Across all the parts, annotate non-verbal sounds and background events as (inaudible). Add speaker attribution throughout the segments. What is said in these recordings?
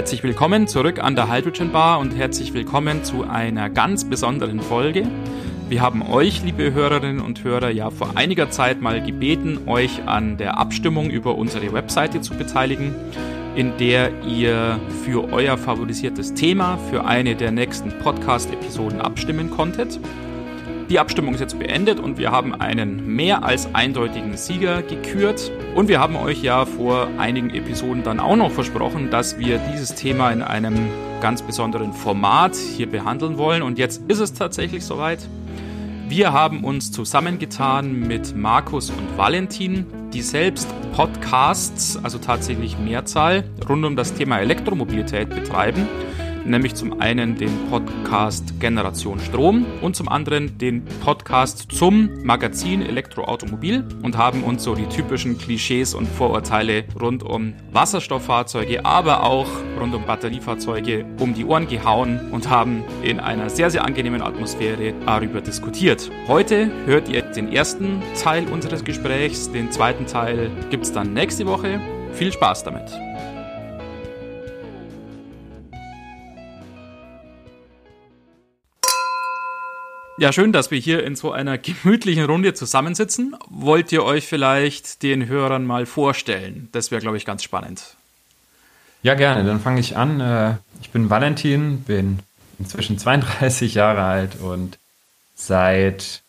Speaker 1: Herzlich willkommen zurück an der Hydrogen Bar und herzlich willkommen zu einer ganz besonderen Folge. Wir haben euch, liebe Hörerinnen und Hörer, ja vor einiger Zeit mal gebeten, euch an der Abstimmung über unsere Webseite zu beteiligen, in der ihr für euer favorisiertes Thema für eine der nächsten Podcast-Episoden abstimmen konntet. Die Abstimmung ist jetzt beendet und wir haben einen mehr als eindeutigen Sieger gekürt. Und wir haben euch ja vor einigen Episoden dann auch noch versprochen, dass wir dieses Thema in einem ganz besonderen Format hier behandeln wollen. Und jetzt ist es tatsächlich soweit. Wir haben uns zusammengetan mit Markus und Valentin, die selbst Podcasts, also tatsächlich Mehrzahl, rund um das Thema Elektromobilität betreiben nämlich zum einen den Podcast Generation Strom und zum anderen den Podcast zum Magazin Elektroautomobil und haben uns so die typischen Klischees und Vorurteile rund um Wasserstofffahrzeuge, aber auch rund um Batteriefahrzeuge um die Ohren gehauen und haben in einer sehr, sehr angenehmen Atmosphäre darüber diskutiert. Heute hört ihr den ersten Teil unseres Gesprächs, den zweiten Teil gibt es dann nächste Woche. Viel Spaß damit! Ja, schön, dass wir hier in so einer gemütlichen Runde zusammensitzen. Wollt ihr euch vielleicht den Hörern mal vorstellen? Das wäre, glaube ich, ganz spannend.
Speaker 2: Ja, gerne. Dann fange ich an. Äh, ich bin Valentin, bin inzwischen 32 Jahre alt und seit,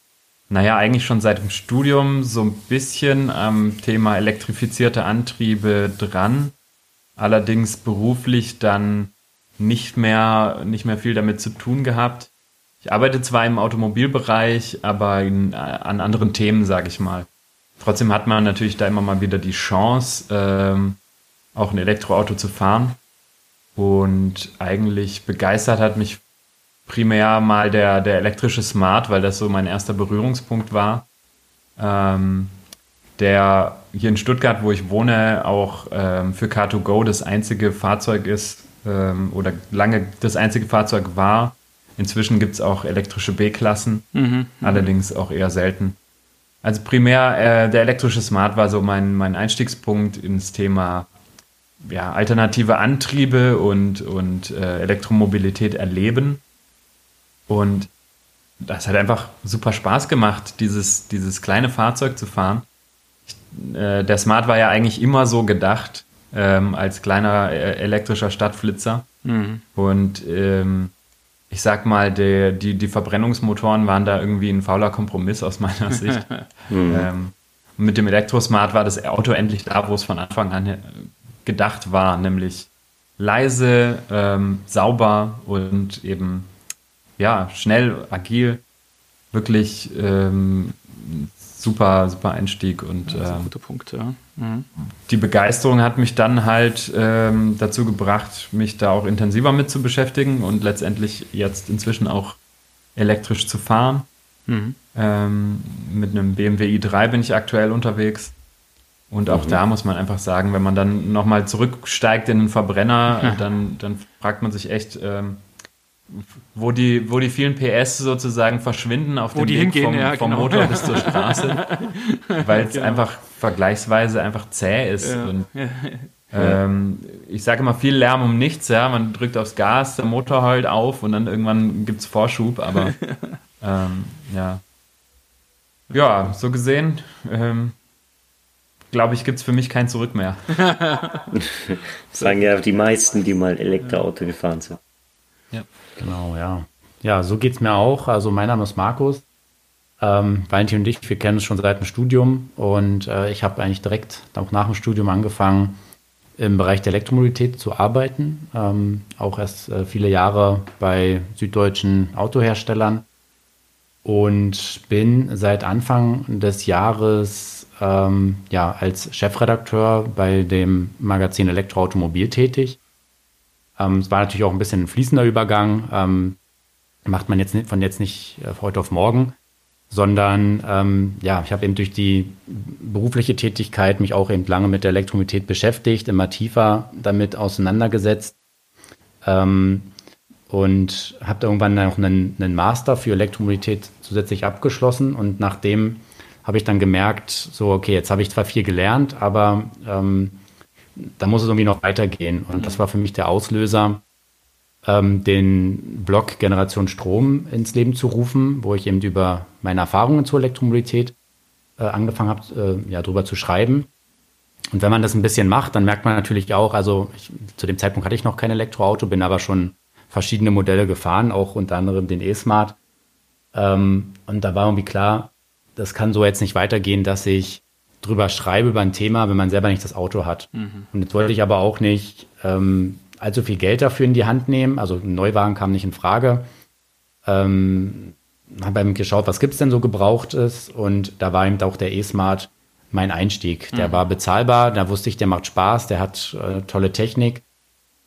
Speaker 2: naja, eigentlich schon seit dem Studium so ein bisschen am Thema elektrifizierte Antriebe dran. Allerdings beruflich dann nicht mehr, nicht mehr viel damit zu tun gehabt ich arbeite zwar im Automobilbereich, aber in, äh, an anderen Themen, sage ich mal. Trotzdem hat man natürlich da immer mal wieder die Chance, ähm, auch ein Elektroauto zu fahren. Und eigentlich begeistert hat mich primär mal der, der elektrische Smart, weil das so mein erster Berührungspunkt war. Ähm, der hier in Stuttgart, wo ich wohne, auch ähm, für Car2Go das einzige Fahrzeug ist ähm, oder lange das einzige Fahrzeug war, Inzwischen gibt es auch elektrische B-Klassen, mhm, mhm, allerdings auch eher selten. Also primär äh, der elektrische Smart war so mein, mein Einstiegspunkt ins Thema ja, alternative Antriebe und, und äh, Elektromobilität erleben. Und das hat einfach super Spaß gemacht, dieses, dieses kleine Fahrzeug zu fahren. Ich, äh, der Smart war ja eigentlich immer so gedacht ähm, als kleiner äh, elektrischer Stadtflitzer. Mhm. Und ähm, ich sag mal, die, die, die Verbrennungsmotoren waren da irgendwie ein fauler Kompromiss aus meiner (laughs) Sicht. mhm. ähm, mit dem Elektrosmart war das Auto endlich da, wo es von Anfang an gedacht war, nämlich leise, ähm, sauber und eben ja schnell, agil, wirklich ähm, super, super Einstieg und
Speaker 1: ja, äh, guter Punkt, ja. Mhm.
Speaker 2: Die Begeisterung hat mich dann halt ähm, dazu gebracht, mich da auch intensiver mit zu beschäftigen und letztendlich jetzt inzwischen auch elektrisch zu fahren. Mhm. Ähm, mit einem BMW i3 bin ich aktuell unterwegs. Und auch mhm. da muss man einfach sagen, wenn man dann nochmal zurücksteigt in den Verbrenner, (laughs) dann, dann fragt man sich echt, ähm, wo die, wo die vielen PS sozusagen verschwinden auf wo dem Weg hingehen, vom, ja, vom genau. Motor bis zur Straße, (laughs) weil es genau. einfach vergleichsweise einfach zäh ist. Ja. Und, ähm, ich sage immer viel Lärm um nichts, ja, man drückt aufs Gas, der Motor heult auf und dann irgendwann gibt es Vorschub, aber (laughs) ähm, ja. Ja, so gesehen, ähm, glaube ich, gibt es für mich kein Zurück mehr. (laughs)
Speaker 3: Sagen ja die meisten, die mal Elektroauto gefahren sind.
Speaker 4: Ja. Genau, ja. Ja, so geht es mir auch. Also mein Name ist Markus. Ähm, Valentin und ich, wir kennen uns schon seit dem Studium und äh, ich habe eigentlich direkt auch nach dem Studium angefangen, im Bereich der Elektromobilität zu arbeiten. Ähm, auch erst äh, viele Jahre bei süddeutschen Autoherstellern und bin seit Anfang des Jahres ähm, ja, als Chefredakteur bei dem Magazin Elektroautomobil tätig. Ähm, es war natürlich auch ein bisschen ein fließender Übergang. Ähm, macht man jetzt von jetzt nicht äh, heute auf morgen, sondern ähm, ja, ich habe eben durch die berufliche Tätigkeit mich auch eben lange mit der Elektromobilität beschäftigt, immer tiefer damit auseinandergesetzt ähm, und habe irgendwann noch einen, einen Master für Elektromobilität zusätzlich abgeschlossen und nachdem habe ich dann gemerkt, so okay, jetzt habe ich zwar viel gelernt, aber ähm, da muss es irgendwie noch weitergehen. Und das war für mich der Auslöser, ähm, den Blog Generation Strom ins Leben zu rufen, wo ich eben über meine Erfahrungen zur Elektromobilität äh, angefangen habe, äh, ja, drüber zu schreiben. Und wenn man das ein bisschen macht, dann merkt man natürlich auch, also ich, zu dem Zeitpunkt hatte ich noch kein Elektroauto, bin aber schon verschiedene Modelle gefahren, auch unter anderem den E-Smart. Ähm, und da war irgendwie klar, das kann so jetzt nicht weitergehen, dass ich drüber schreibe über ein Thema, wenn man selber nicht das Auto hat. Mhm. Und jetzt wollte ich aber auch nicht ähm, allzu viel Geld dafür in die Hand nehmen. Also ein Neuwagen kam nicht in Frage. Ähm, habe eben geschaut, was gibt es denn so Gebrauchtes und da war eben auch der E-Smart mein Einstieg. Der mhm. war bezahlbar, da wusste ich, der macht Spaß, der hat äh, tolle Technik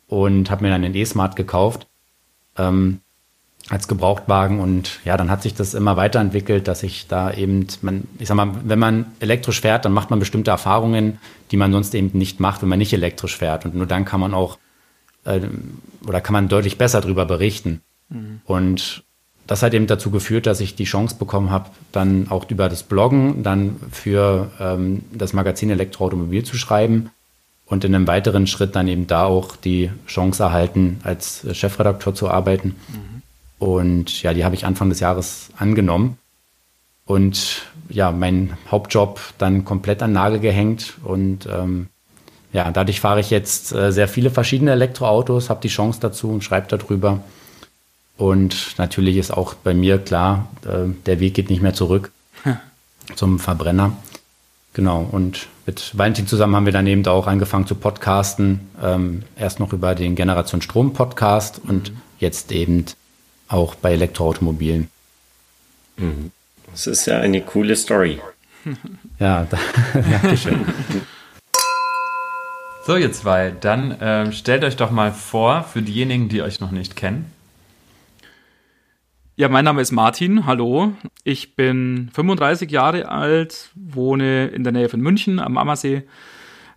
Speaker 4: und habe mir dann den E-Smart gekauft ähm, als Gebrauchtwagen und ja, dann hat sich das immer weiterentwickelt, dass ich da eben, man, ich sag mal, wenn man elektrisch fährt, dann macht man bestimmte Erfahrungen, die man sonst eben nicht macht, wenn man nicht elektrisch fährt und nur dann kann man auch äh, oder kann man deutlich besser darüber berichten. Mhm. Und das hat eben dazu geführt, dass ich die Chance bekommen habe, dann auch über das Bloggen dann für ähm, das Magazin Elektroautomobil zu schreiben und in einem weiteren Schritt dann eben da auch die Chance erhalten, als Chefredakteur zu arbeiten. Mhm. Und ja, die habe ich Anfang des Jahres angenommen und ja, meinen Hauptjob dann komplett an Nagel gehängt und ähm, ja, dadurch fahre ich jetzt äh, sehr viele verschiedene Elektroautos, habe die Chance dazu und schreibe darüber. Und natürlich ist auch bei mir klar, äh, der Weg geht nicht mehr zurück hm. (laughs) zum Verbrenner. Genau, und mit Valentin zusammen haben wir dann eben auch angefangen zu podcasten. Ähm, erst noch über den Generation Strom Podcast und mhm. jetzt eben auch bei Elektroautomobilen.
Speaker 3: Mhm. Das ist ja eine coole Story. (laughs)
Speaker 4: ja, (laughs) danke schön.
Speaker 2: So, ihr zwei, dann äh, stellt euch doch mal vor, für diejenigen, die euch noch nicht kennen.
Speaker 1: Ja, mein Name ist Martin. Hallo. Ich bin 35 Jahre alt, wohne in der Nähe von München am Ammersee.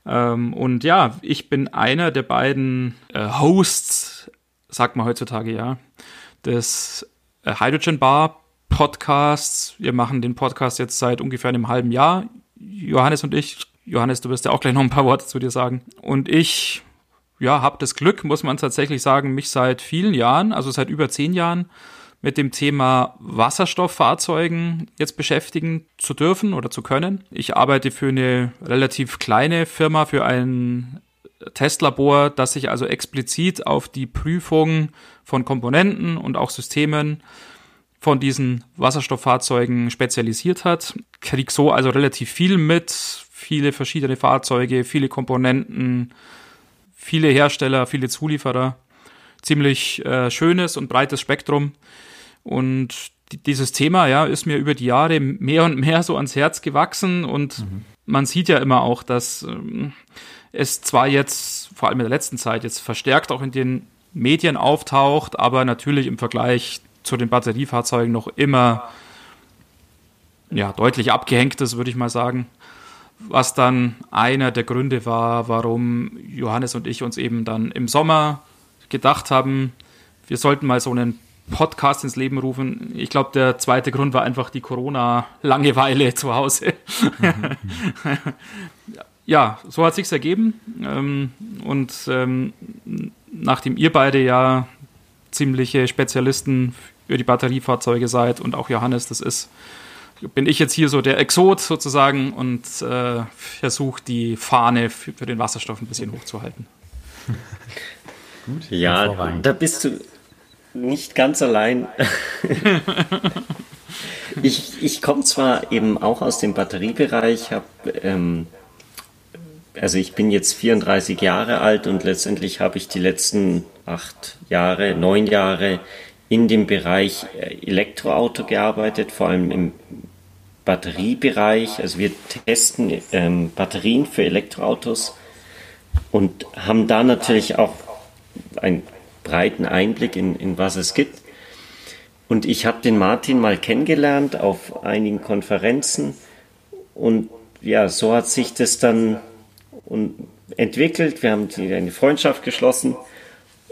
Speaker 1: Ähm, und ja, ich bin einer der beiden äh, Hosts, sagt man heutzutage ja, des äh, Hydrogen Bar Podcasts. Wir machen den Podcast jetzt seit ungefähr einem halben Jahr. Johannes und ich. Johannes, du wirst ja auch gleich noch ein paar Worte zu dir sagen. Und ich, ja, habe das Glück, muss man tatsächlich sagen, mich seit vielen Jahren, also seit über zehn Jahren, mit dem Thema Wasserstofffahrzeugen jetzt beschäftigen zu dürfen oder zu können. Ich arbeite für eine relativ kleine Firma, für ein Testlabor, das sich also explizit auf die Prüfung von Komponenten und auch Systemen von diesen Wasserstofffahrzeugen spezialisiert hat. Krieg so also relativ viel mit, viele verschiedene Fahrzeuge, viele Komponenten, viele Hersteller, viele Zulieferer. Ziemlich äh, schönes und breites Spektrum. Und dieses Thema, ja, ist mir über die Jahre mehr und mehr so ans Herz gewachsen und mhm. man sieht ja immer auch, dass ähm, es zwar jetzt, vor allem in der letzten Zeit, jetzt verstärkt auch in den Medien auftaucht, aber natürlich im Vergleich zu den Batteriefahrzeugen noch immer ja, deutlich abgehängt ist, würde ich mal sagen. Was dann einer der Gründe war, warum Johannes und ich uns eben dann im Sommer gedacht haben, wir sollten mal so einen Podcast ins Leben rufen. Ich glaube, der zweite Grund war einfach die Corona-Langeweile (laughs) zu Hause. Ja, so hat sich's ergeben. Ähm, und ähm, nachdem ihr beide ja ziemliche Spezialisten für die Batteriefahrzeuge seid und auch Johannes, das ist, bin ich jetzt hier so der Exot sozusagen und äh, versuche die Fahne für, für den Wasserstoff ein bisschen hochzuhalten. (laughs)
Speaker 3: Gut. Ja, da bist du nicht ganz allein. (laughs) ich ich komme zwar eben auch aus dem Batteriebereich, habe ähm, also ich bin jetzt 34 Jahre alt und letztendlich habe ich die letzten acht Jahre, neun Jahre in dem Bereich äh, Elektroauto gearbeitet, vor allem im Batteriebereich. Also wir testen ähm, Batterien für Elektroautos und haben da natürlich auch ein breiten Einblick in, in was es gibt. Und ich habe den Martin mal kennengelernt auf einigen Konferenzen und ja, so hat sich das dann entwickelt. Wir haben eine Freundschaft geschlossen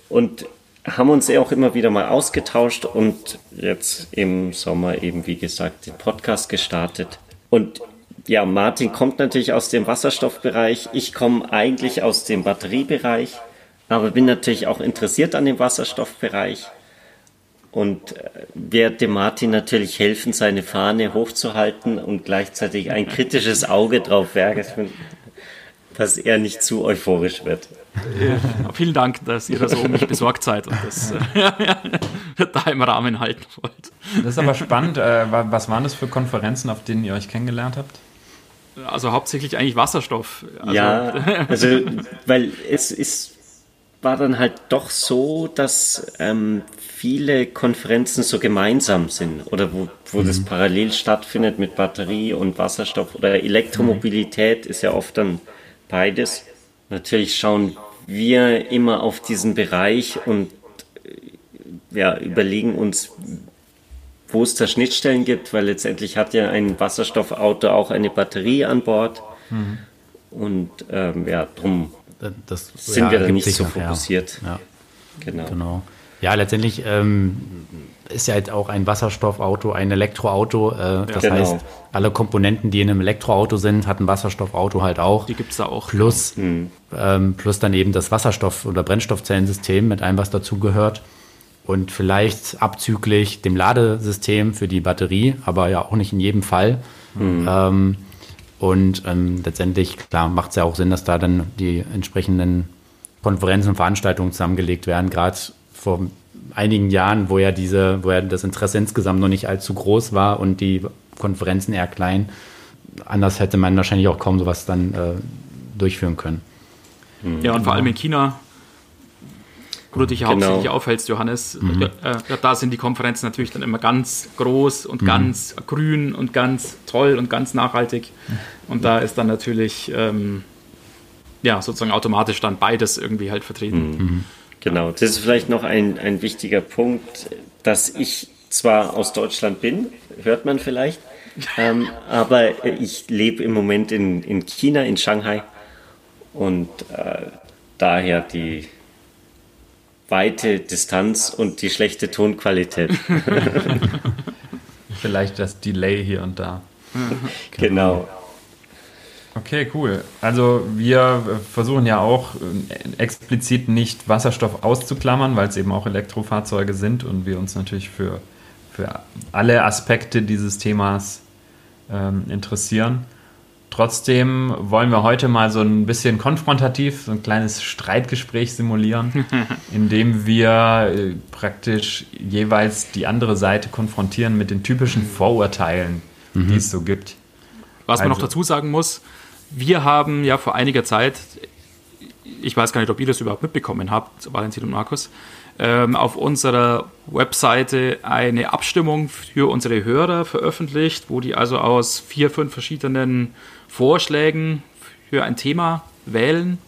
Speaker 3: und haben uns auch immer wieder mal ausgetauscht und jetzt im Sommer eben, wie gesagt, den Podcast gestartet. Und ja, Martin kommt natürlich aus dem Wasserstoffbereich. Ich komme eigentlich aus dem Batteriebereich, aber bin natürlich auch interessiert an dem Wasserstoffbereich und äh, werde Martin natürlich helfen, seine Fahne hochzuhalten und gleichzeitig ein kritisches Auge drauf werfen, dass er nicht zu euphorisch wird.
Speaker 1: Ja, vielen Dank, dass ihr da so um mich besorgt seid und das äh, (laughs) da im Rahmen halten wollt.
Speaker 2: Das ist aber spannend. Äh, was waren das für Konferenzen, auf denen ihr euch kennengelernt habt?
Speaker 1: Also hauptsächlich eigentlich Wasserstoff.
Speaker 3: Also ja, (laughs) also weil es ist, war dann halt doch so, dass ähm, viele Konferenzen so gemeinsam sind oder wo, wo mhm. das parallel stattfindet mit Batterie und Wasserstoff oder Elektromobilität mhm. ist ja oft dann beides. Natürlich schauen wir immer auf diesen Bereich und äh, ja, überlegen uns, wo es da Schnittstellen gibt, weil letztendlich hat ja ein Wasserstoffauto auch eine Batterie an Bord. Mhm. Und ähm, ja, drum das, sind ja, wir da nicht so fokussiert.
Speaker 4: Ja. Genau. genau. Ja, letztendlich ähm, ist ja halt auch ein Wasserstoffauto ein Elektroauto. Äh, das genau. heißt, alle Komponenten, die in einem Elektroauto sind, hat ein Wasserstoffauto halt auch.
Speaker 1: Die gibt es da auch.
Speaker 4: Plus, mhm. ähm, plus dann eben das Wasserstoff- oder Brennstoffzellensystem mit allem, was dazugehört. Und vielleicht abzüglich dem Ladesystem für die Batterie, aber ja auch nicht in jedem Fall. Mhm. Ähm, und ähm, letztendlich, klar, macht es ja auch Sinn, dass da dann die entsprechenden Konferenzen und Veranstaltungen zusammengelegt werden, gerade vor einigen Jahren, wo ja diese, wo ja das Interesse insgesamt noch nicht allzu groß war und die Konferenzen eher klein. Anders hätte man wahrscheinlich auch kaum sowas dann äh, durchführen können.
Speaker 1: Ja, und vor allem in China, wo du dich ja genau. hauptsächlich aufhältst, Johannes, mhm. äh, da sind die Konferenzen natürlich dann immer ganz groß und mhm. ganz grün und ganz toll und ganz nachhaltig. Und da ist dann natürlich ähm, ja sozusagen automatisch dann beides irgendwie halt vertreten. Mhm.
Speaker 3: Genau, das ist vielleicht noch ein, ein wichtiger Punkt, dass ich zwar aus Deutschland bin, hört man vielleicht, (laughs) ähm, aber ich lebe im Moment in, in China, in Shanghai und äh, daher die weite Distanz und die schlechte Tonqualität. (laughs) (laughs)
Speaker 2: vielleicht das Delay hier und da.
Speaker 3: genau.
Speaker 2: Okay, cool. Also wir versuchen ja auch äh, explizit nicht Wasserstoff auszuklammern, weil es eben auch Elektrofahrzeuge sind und wir uns natürlich für, für alle Aspekte dieses Themas ähm, interessieren. Trotzdem wollen wir heute mal so ein bisschen konfrontativ, so ein kleines Streitgespräch simulieren, (laughs) indem wir äh, praktisch jeweils die andere Seite konfrontieren mit den typischen Vorurteilen, mhm. die es so gibt.
Speaker 1: Was man noch also dazu sagen muss, wir haben ja vor einiger Zeit, ich weiß gar nicht, ob ihr das überhaupt mitbekommen habt, Valentin und Markus, ähm, auf unserer Webseite eine Abstimmung für unsere Hörer veröffentlicht, wo die also aus vier, fünf verschiedenen Vorschlägen für ein Thema wählen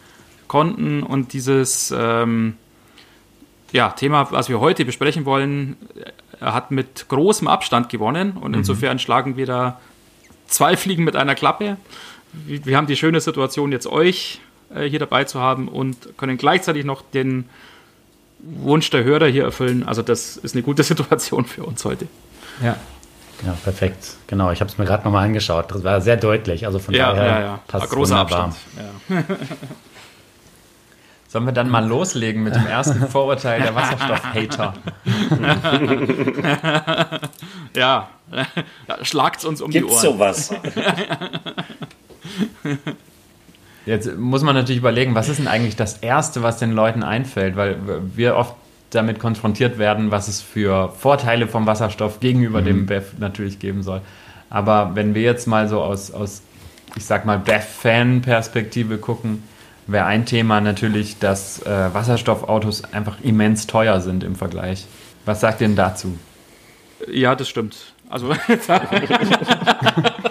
Speaker 1: konnten. Und dieses ähm, ja, Thema, was wir heute besprechen wollen, hat mit großem Abstand gewonnen. Und mhm. insofern schlagen wir da zwei Fliegen mit einer Klappe wir haben die schöne Situation, jetzt euch äh, hier dabei zu haben und können gleichzeitig noch den Wunsch der Hörer hier erfüllen. Also das ist eine gute (laughs) Situation für uns heute.
Speaker 4: Ja. Ja, perfekt. Genau, ich habe es mir gerade nochmal angeschaut. Das war sehr deutlich. Also von ja, daher ja, ja. passt
Speaker 1: großer wunderbar. Ja. (laughs)
Speaker 2: Sollen wir dann mal loslegen mit dem ersten Vorurteil der Wasserstoff-Hater? (laughs)
Speaker 1: ja, schlagt uns um
Speaker 3: Gibt's
Speaker 1: die Ohren.
Speaker 3: sowas?
Speaker 2: Jetzt muss man natürlich überlegen, was ist denn eigentlich das Erste, was den Leuten einfällt, weil wir oft damit konfrontiert werden, was es für Vorteile vom Wasserstoff gegenüber mhm. dem BEF natürlich geben soll. Aber wenn wir jetzt mal so aus, aus ich sag mal, BEF-Fan-Perspektive gucken, wäre ein Thema natürlich, dass äh, Wasserstoffautos einfach immens teuer sind im Vergleich. Was sagt ihr denn dazu?
Speaker 1: Ja, das stimmt. Also (laughs) (laughs)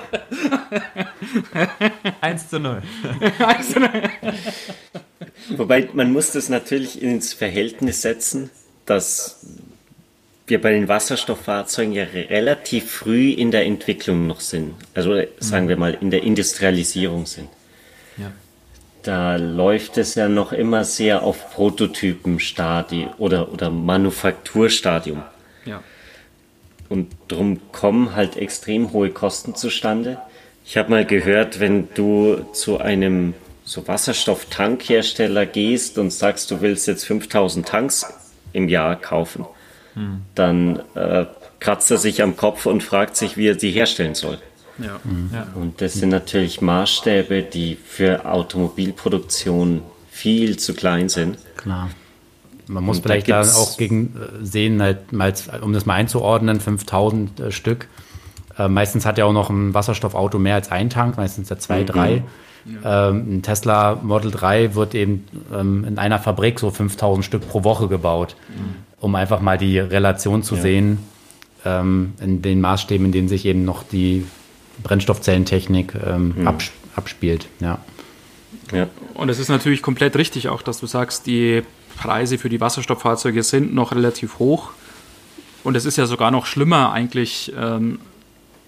Speaker 2: 1 zu 0.
Speaker 3: Wobei man muss das natürlich ins Verhältnis setzen, dass wir bei den Wasserstofffahrzeugen ja relativ früh in der Entwicklung noch sind. Also sagen wir mal in der Industrialisierung sind. Ja. Da läuft es ja noch immer sehr auf Prototypenstadium oder, oder Manufakturstadium. Ja. Und darum kommen halt extrem hohe Kosten zustande Ich habe mal gehört, wenn du zu einem so Wasserstofftankhersteller gehst und sagst, du willst jetzt 5000 Tanks im Jahr kaufen, hm. dann äh, kratzt er sich am Kopf und fragt sich, wie er sie herstellen soll. Ja. Mhm. Und das sind natürlich Maßstäbe, die für Automobilproduktion viel zu klein sind.
Speaker 4: Klar. Man muss und vielleicht da, auch gegen äh, sehen, halt, mal, um das mal einzuordnen, 5000 äh, Stück. Äh, meistens hat ja auch noch ein Wasserstoffauto mehr als ein Tank, meistens der 2, 3. Mhm. Ja. Ähm, ein Tesla Model 3 wird eben ähm, in einer Fabrik so 5000 Stück pro Woche gebaut, mhm. um einfach mal die Relation zu ja. sehen ähm, in den Maßstäben, in denen sich eben noch die Brennstoffzellentechnik ähm, mhm. absp abspielt. Ja.
Speaker 1: Ja. Und es ist natürlich komplett richtig auch, dass du sagst, die Preise für die Wasserstofffahrzeuge sind noch relativ hoch. Und es ist ja sogar noch schlimmer eigentlich, ähm,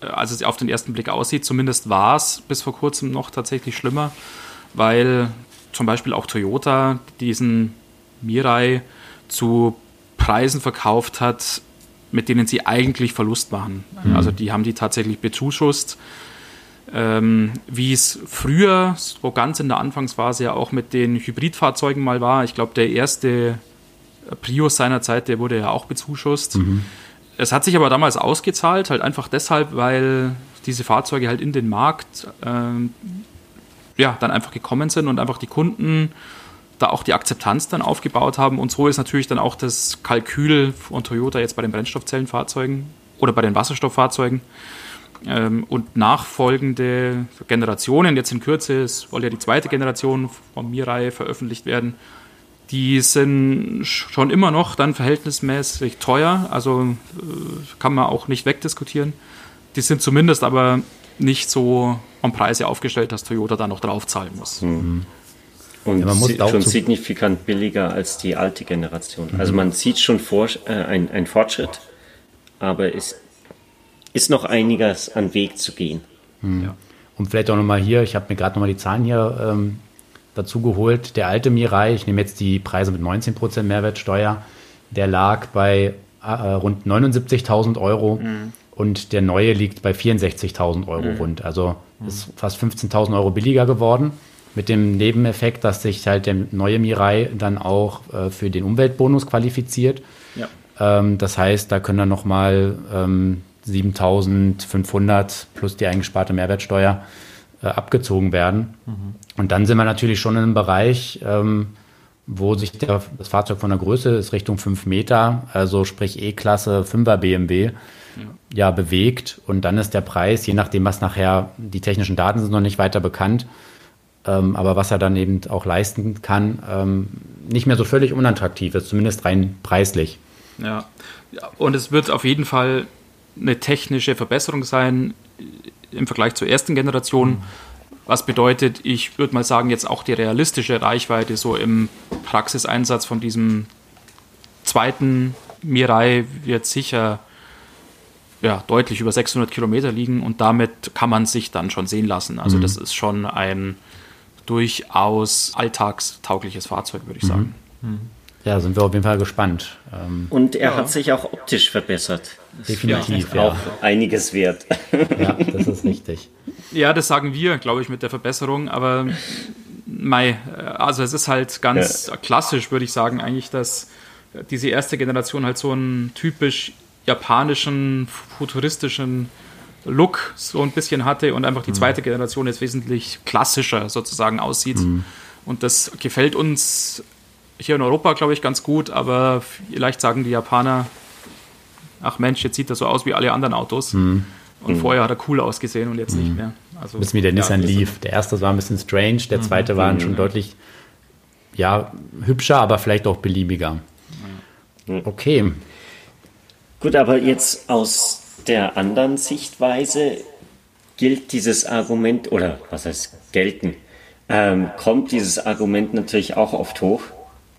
Speaker 1: als es auf den ersten Blick aussieht. Zumindest war es bis vor kurzem noch tatsächlich schlimmer, weil zum Beispiel auch Toyota diesen Mirai zu Preisen verkauft hat, mit denen sie eigentlich Verlust machen. Mhm. Also die haben die tatsächlich bezuschusst. Ähm, wie es früher, so ganz in der Anfangsphase ja auch mit den Hybridfahrzeugen mal war. Ich glaube, der erste Prius seiner Zeit, der wurde ja auch bezuschusst. Mhm. Es hat sich aber damals ausgezahlt, halt einfach deshalb, weil diese Fahrzeuge halt in den Markt ähm, ja, dann einfach gekommen sind und einfach die Kunden da auch die Akzeptanz dann aufgebaut haben. Und so ist natürlich dann auch das Kalkül von Toyota jetzt bei den Brennstoffzellenfahrzeugen oder bei den Wasserstofffahrzeugen. Ähm, und nachfolgende Generationen, jetzt in Kürze, es soll ja die zweite Generation von Mirai veröffentlicht werden, die sind schon immer noch dann verhältnismäßig teuer, also äh, kann man auch nicht wegdiskutieren. Die sind zumindest aber nicht so am Preise aufgestellt, dass Toyota da noch draufzahlen muss. Mhm.
Speaker 3: Und ja, schon signifikant billiger als die alte Generation. Mhm. Also man sieht schon vor, äh, ein, ein Fortschritt, aber es ist noch einiges an Weg zu gehen.
Speaker 4: Mhm. Ja. Und vielleicht auch nochmal hier, ich habe mir gerade nochmal die Zahlen hier ähm, dazu geholt. Der alte Mirai, ich nehme jetzt die Preise mit 19% Mehrwertsteuer, der lag bei äh, rund 79.000 Euro mhm. und der neue liegt bei 64.000 Euro mhm. rund. Also ist fast 15.000 Euro billiger geworden mit dem Nebeneffekt, dass sich halt der neue Mirai dann auch äh, für den Umweltbonus qualifiziert. Ja. Ähm, das heißt, da können dann nochmal ähm, 7500 plus die eingesparte Mehrwertsteuer äh, abgezogen werden. Mhm. Und dann sind wir natürlich schon in einem Bereich, ähm, wo sich der, das Fahrzeug von der Größe ist Richtung 5 Meter, also sprich E-Klasse 5er BMW, ja. ja. bewegt. Und dann ist der Preis, je nachdem, was nachher, die technischen Daten sind noch nicht weiter bekannt, ähm, aber was er dann eben auch leisten kann, ähm, nicht mehr so völlig unattraktiv ist, zumindest rein preislich.
Speaker 1: Ja. ja, und es wird auf jeden Fall eine technische Verbesserung sein im Vergleich zur ersten Generation. Mhm. Was bedeutet, ich würde mal sagen, jetzt auch die realistische Reichweite so im Praxiseinsatz von diesem zweiten Mirai wird sicher ja, deutlich über 600 Kilometer liegen und damit kann man sich dann schon sehen lassen. Also mhm. das ist schon ein durchaus alltagstaugliches Fahrzeug, würde ich sagen.
Speaker 4: Mhm. Ja, sind wir auf jeden Fall gespannt.
Speaker 3: Ähm, Und er ja. hat sich auch optisch verbessert.
Speaker 4: Definitiv, ja.
Speaker 3: Auch einiges wert.
Speaker 4: Ja, das ist richtig.
Speaker 1: Ja, das sagen wir, glaube ich, mit der Verbesserung. Aber mei, also es ist halt ganz ja. klassisch, würde ich sagen, eigentlich, dass diese erste Generation halt so einen typisch japanischen, futuristischen Look so ein bisschen hatte und einfach die mhm. zweite Generation jetzt wesentlich klassischer sozusagen aussieht. Mhm. Und das gefällt uns hier in Europa, glaube ich, ganz gut, aber vielleicht sagen die Japaner, ach Mensch, jetzt sieht er so aus wie alle anderen Autos. Mhm. Und mhm. vorher hat er cool ausgesehen und jetzt nicht mhm. mehr.
Speaker 4: Also, ein bisschen wie der ja, Nissan Leaf. Der erste war ein bisschen strange, der mhm. zweite war schon deutlich ja, hübscher, aber vielleicht auch beliebiger. Okay.
Speaker 3: Gut, aber jetzt aus der anderen Sichtweise gilt dieses Argument, oder was heißt gelten, ähm, kommt dieses Argument natürlich auch oft hoch.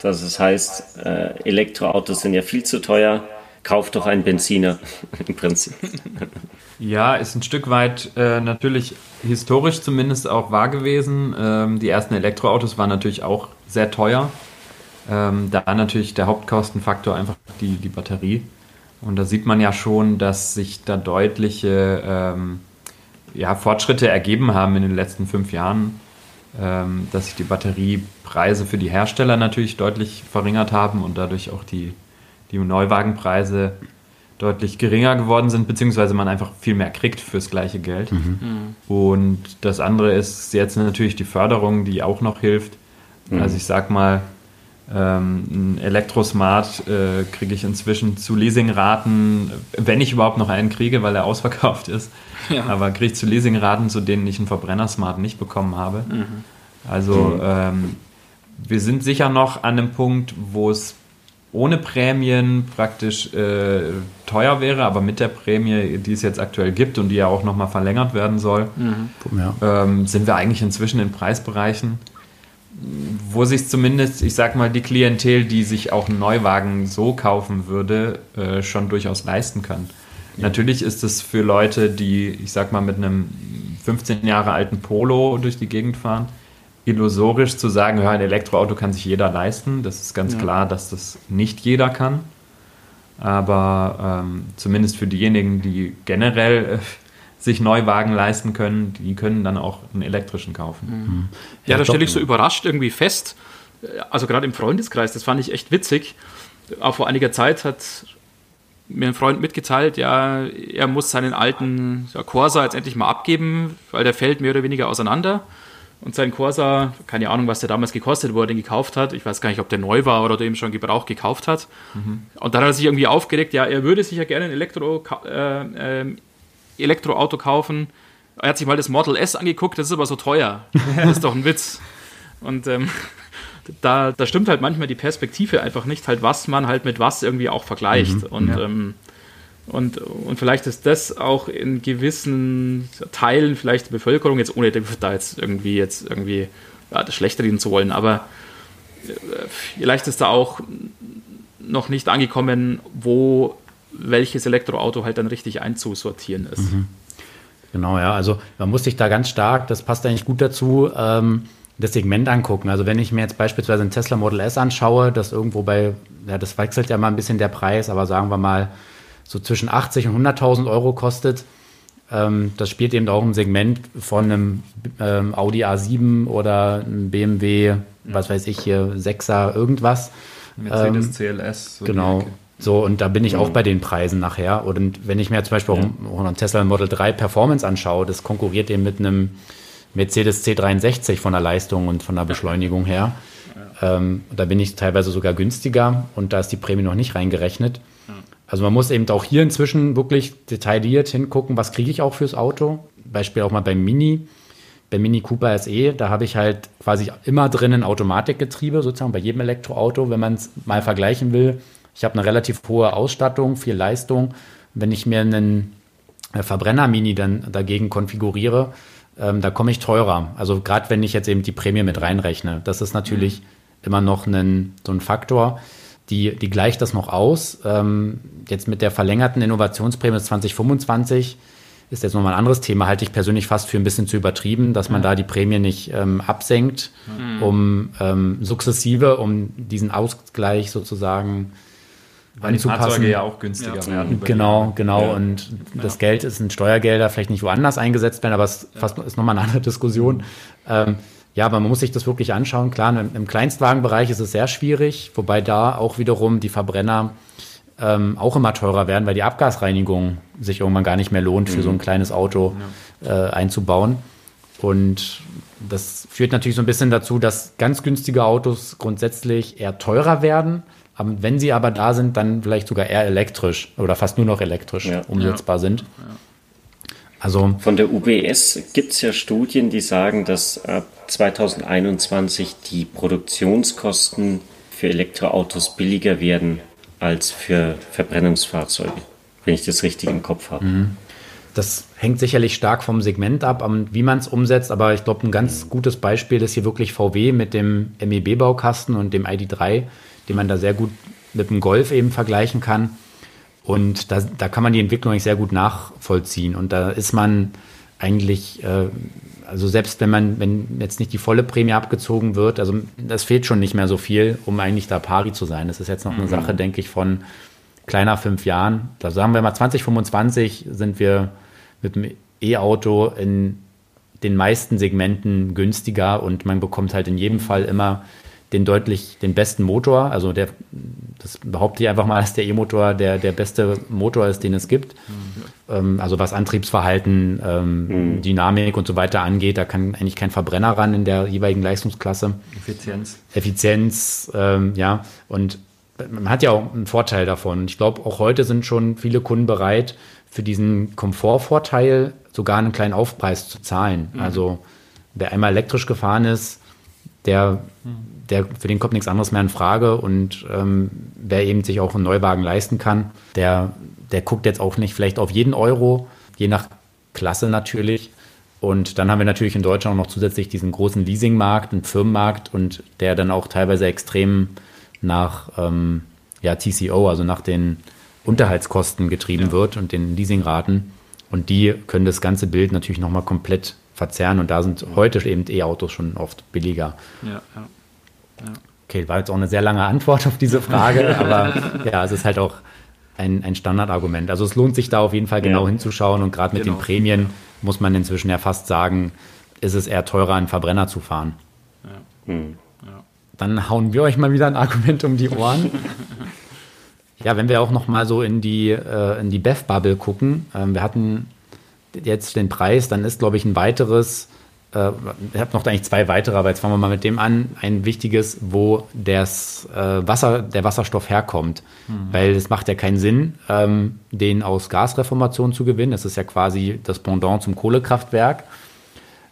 Speaker 3: Dass es heißt, äh, Elektroautos sind ja viel zu teuer, kauf doch einen Benziner (laughs) im Prinzip.
Speaker 2: Ja, ist ein Stück weit äh, natürlich historisch zumindest auch wahr gewesen. Ähm, die ersten Elektroautos waren natürlich auch sehr teuer. Ähm, da natürlich der Hauptkostenfaktor einfach die, die Batterie. Und da sieht man ja schon, dass sich da deutliche ähm, ja, Fortschritte ergeben haben in den letzten fünf Jahren, dass sich die Batteriepreise für die Hersteller natürlich deutlich verringert haben und dadurch auch die, die Neuwagenpreise deutlich geringer geworden sind, beziehungsweise man einfach viel mehr kriegt fürs gleiche Geld. Mhm. Und das andere ist jetzt natürlich die Förderung, die auch noch hilft. Mhm. Also ich sag mal, ähm, ein Elektrosmart äh, kriege ich inzwischen zu Leasingraten, wenn ich überhaupt noch einen kriege, weil er (laughs) ausverkauft ist. Ja. Aber kriege ich zu Leasingraten, zu denen ich einen Verbrenner-Smart nicht bekommen habe. Mhm. Also mhm. ähm, wir sind sicher noch an einem Punkt, wo es ohne Prämien praktisch äh, teuer wäre, aber mit der Prämie, die es jetzt aktuell gibt und die ja auch nochmal verlängert werden soll, mhm. ähm, sind wir eigentlich inzwischen in Preisbereichen, wo sich zumindest, ich sag mal, die Klientel, die sich auch einen Neuwagen so kaufen würde, äh, schon durchaus leisten kann. Ja. Natürlich ist es für Leute, die, ich sag mal, mit einem 15 Jahre alten Polo durch die Gegend fahren, illusorisch zu sagen, ja, ein Elektroauto kann sich jeder leisten. Das ist ganz ja. klar, dass das nicht jeder kann. Aber ähm, zumindest für diejenigen, die generell äh, sich Neuwagen leisten können, die können dann auch einen elektrischen kaufen.
Speaker 1: Mhm. Ja, da stelle ich so überrascht irgendwie fest, also gerade im Freundeskreis, das fand ich echt witzig. Auch vor einiger Zeit hat mir ein Freund mitgeteilt, ja, er muss seinen alten ja, Corsa jetzt endlich mal abgeben, weil der fällt mehr oder weniger auseinander. Und sein Corsa, keine Ahnung, was der damals gekostet, wo er den gekauft hat. Ich weiß gar nicht, ob der neu war oder dem schon Gebrauch gekauft hat. Mhm. Und dann hat er sich irgendwie aufgeregt, ja, er würde sich ja gerne ein Elektro, äh, äh, Elektroauto kaufen. Er hat sich mal das Model S angeguckt, das ist aber so teuer. Das ist doch ein Witz. Und ähm, (laughs) da, da stimmt halt manchmal die Perspektive einfach nicht, halt was man halt mit was irgendwie auch vergleicht. Mhm, und ja. ähm, und, und vielleicht ist das auch in gewissen Teilen vielleicht der Bevölkerung, jetzt ohne da jetzt irgendwie jetzt irgendwie ja, das schlechter reden zu wollen, aber äh, vielleicht ist da auch noch nicht angekommen, wo welches Elektroauto halt dann richtig einzusortieren ist. Mhm.
Speaker 4: Genau, ja. Also man muss sich da ganz stark, das passt eigentlich gut dazu, ähm, das Segment angucken. Also wenn ich mir jetzt beispielsweise ein Tesla Model S anschaue, das irgendwo bei, ja, das wechselt ja mal ein bisschen der Preis, aber sagen wir mal so zwischen 80 und 100.000 Euro kostet. Ähm, das spielt eben auch im Segment von einem ähm, Audi A7 oder einem BMW, was weiß ich hier, 6er irgendwas.
Speaker 2: Mercedes ähm, CLS.
Speaker 4: So genau. So, und da bin ich auch bei den Preisen nachher. Und wenn ich mir zum Beispiel ja. einen Tesla Model 3 Performance anschaue, das konkurriert eben mit einem Mercedes C63 von der Leistung und von der Beschleunigung her. Ja. Ähm, da bin ich teilweise sogar günstiger und da ist die Prämie noch nicht reingerechnet. Also man muss eben auch hier inzwischen wirklich detailliert hingucken, was kriege ich auch fürs Auto. Beispiel auch mal beim Mini, beim Mini Cooper SE, da habe ich halt quasi immer drin ein Automatikgetriebe, sozusagen bei jedem Elektroauto, wenn man es mal vergleichen will. Ich habe eine relativ hohe Ausstattung, viel Leistung. Wenn ich mir einen äh, Verbrenner-Mini dann dagegen konfiguriere, ähm, da komme ich teurer. Also gerade wenn ich jetzt eben die Prämie mit reinrechne, das ist natürlich mhm. immer noch ein, so ein Faktor die, die gleicht das noch aus. Ähm, jetzt mit der verlängerten Innovationsprämie 2025 ist jetzt nochmal ein anderes Thema, halte ich persönlich fast für ein bisschen zu übertrieben, dass man ja. da die Prämie nicht ähm, absenkt, mhm. um ähm, sukzessive, um diesen Ausgleich sozusagen
Speaker 2: weil die Fahrzeuge ja auch günstiger ja. werden.
Speaker 4: Genau, genau. Ja. Und das Geld ist in Steuergelder vielleicht nicht woanders eingesetzt werden, aber es ja. ist nochmal eine andere Diskussion. Ähm, ja, aber man muss sich das wirklich anschauen. Klar, im, im Kleinstwagenbereich ist es sehr schwierig, wobei da auch wiederum die Verbrenner ähm, auch immer teurer werden, weil die Abgasreinigung sich irgendwann gar nicht mehr lohnt, für mhm. so ein kleines Auto ja. äh, einzubauen. Und das führt natürlich so ein bisschen dazu, dass ganz günstige Autos grundsätzlich eher teurer werden. Aber wenn sie aber da sind, dann vielleicht sogar eher elektrisch oder fast nur noch elektrisch ja. umsetzbar ja. sind.
Speaker 3: Also Von der UBS gibt es ja Studien, die sagen, dass ab 2021 die Produktionskosten für Elektroautos billiger werden als für Verbrennungsfahrzeuge, wenn ich das richtig im Kopf habe. Mhm.
Speaker 4: Das hängt sicherlich stark vom Segment ab, wie man es umsetzt, aber ich glaube, ein ganz gutes Beispiel ist hier wirklich VW mit dem MEB-Baukasten und dem ID3, den man da sehr gut mit dem Golf eben vergleichen kann. Und da, da kann man die Entwicklung eigentlich sehr gut nachvollziehen. Und da ist man eigentlich, äh, also selbst wenn man, wenn jetzt nicht die volle Prämie abgezogen wird, also das fehlt schon nicht mehr so viel, um eigentlich da pari zu sein. Das ist jetzt noch eine mhm. Sache, denke ich, von kleiner fünf Jahren. Da sagen wir mal 2025 sind wir mit dem E-Auto in den meisten Segmenten günstiger und man bekommt halt in jedem Fall immer den deutlich den besten Motor. Also der, das behaupte ich einfach mal, (laughs) dass der E-Motor der, der beste Motor ist, den es gibt. Mhm. Ähm, also was Antriebsverhalten, ähm, mhm. Dynamik und so weiter angeht, da kann eigentlich kein Verbrenner ran in der jeweiligen Leistungsklasse.
Speaker 2: Effizienz.
Speaker 4: Effizienz, ähm, ja. Und man hat ja auch einen Vorteil davon. Ich glaube, auch heute sind schon viele Kunden bereit, für diesen Komfortvorteil sogar einen kleinen Aufpreis zu zahlen. Mhm. Also wer einmal elektrisch gefahren ist, der, der, für den kommt nichts anderes mehr in Frage. Und ähm, wer eben sich auch einen Neuwagen leisten kann, der, der guckt jetzt auch nicht vielleicht auf jeden Euro, je nach Klasse natürlich. Und dann haben wir natürlich in Deutschland auch noch zusätzlich diesen großen Leasingmarkt, einen Firmenmarkt und der dann auch teilweise extrem nach ähm, ja, TCO, also nach den Unterhaltskosten getrieben ja. wird und den Leasingraten. Und die können das ganze Bild natürlich nochmal komplett verzerren. Und da sind heute eben E-Autos schon oft billiger. Ja, ja. Ja. Okay, war jetzt auch eine sehr lange Antwort auf diese Frage, (laughs) aber ja, es ist halt auch ein, ein Standardargument. Also es lohnt sich da auf jeden Fall genau ja. hinzuschauen und gerade mit genau. den Prämien muss man inzwischen ja fast sagen, ist es eher teurer, einen Verbrenner zu fahren. Ja. Hm. Dann hauen wir euch mal wieder ein Argument um die Ohren. (laughs) ja, wenn wir auch noch mal so in die, äh, in die Bev-Bubble gucken, ähm, wir hatten jetzt den Preis, dann ist, glaube ich, ein weiteres, äh, ich habe noch eigentlich zwei weitere, aber jetzt fangen wir mal mit dem an. Ein wichtiges, wo das äh, Wasser, der Wasserstoff herkommt. Mhm. Weil es macht ja keinen Sinn, ähm, den aus Gasreformation zu gewinnen. Das ist ja quasi das Pendant zum Kohlekraftwerk.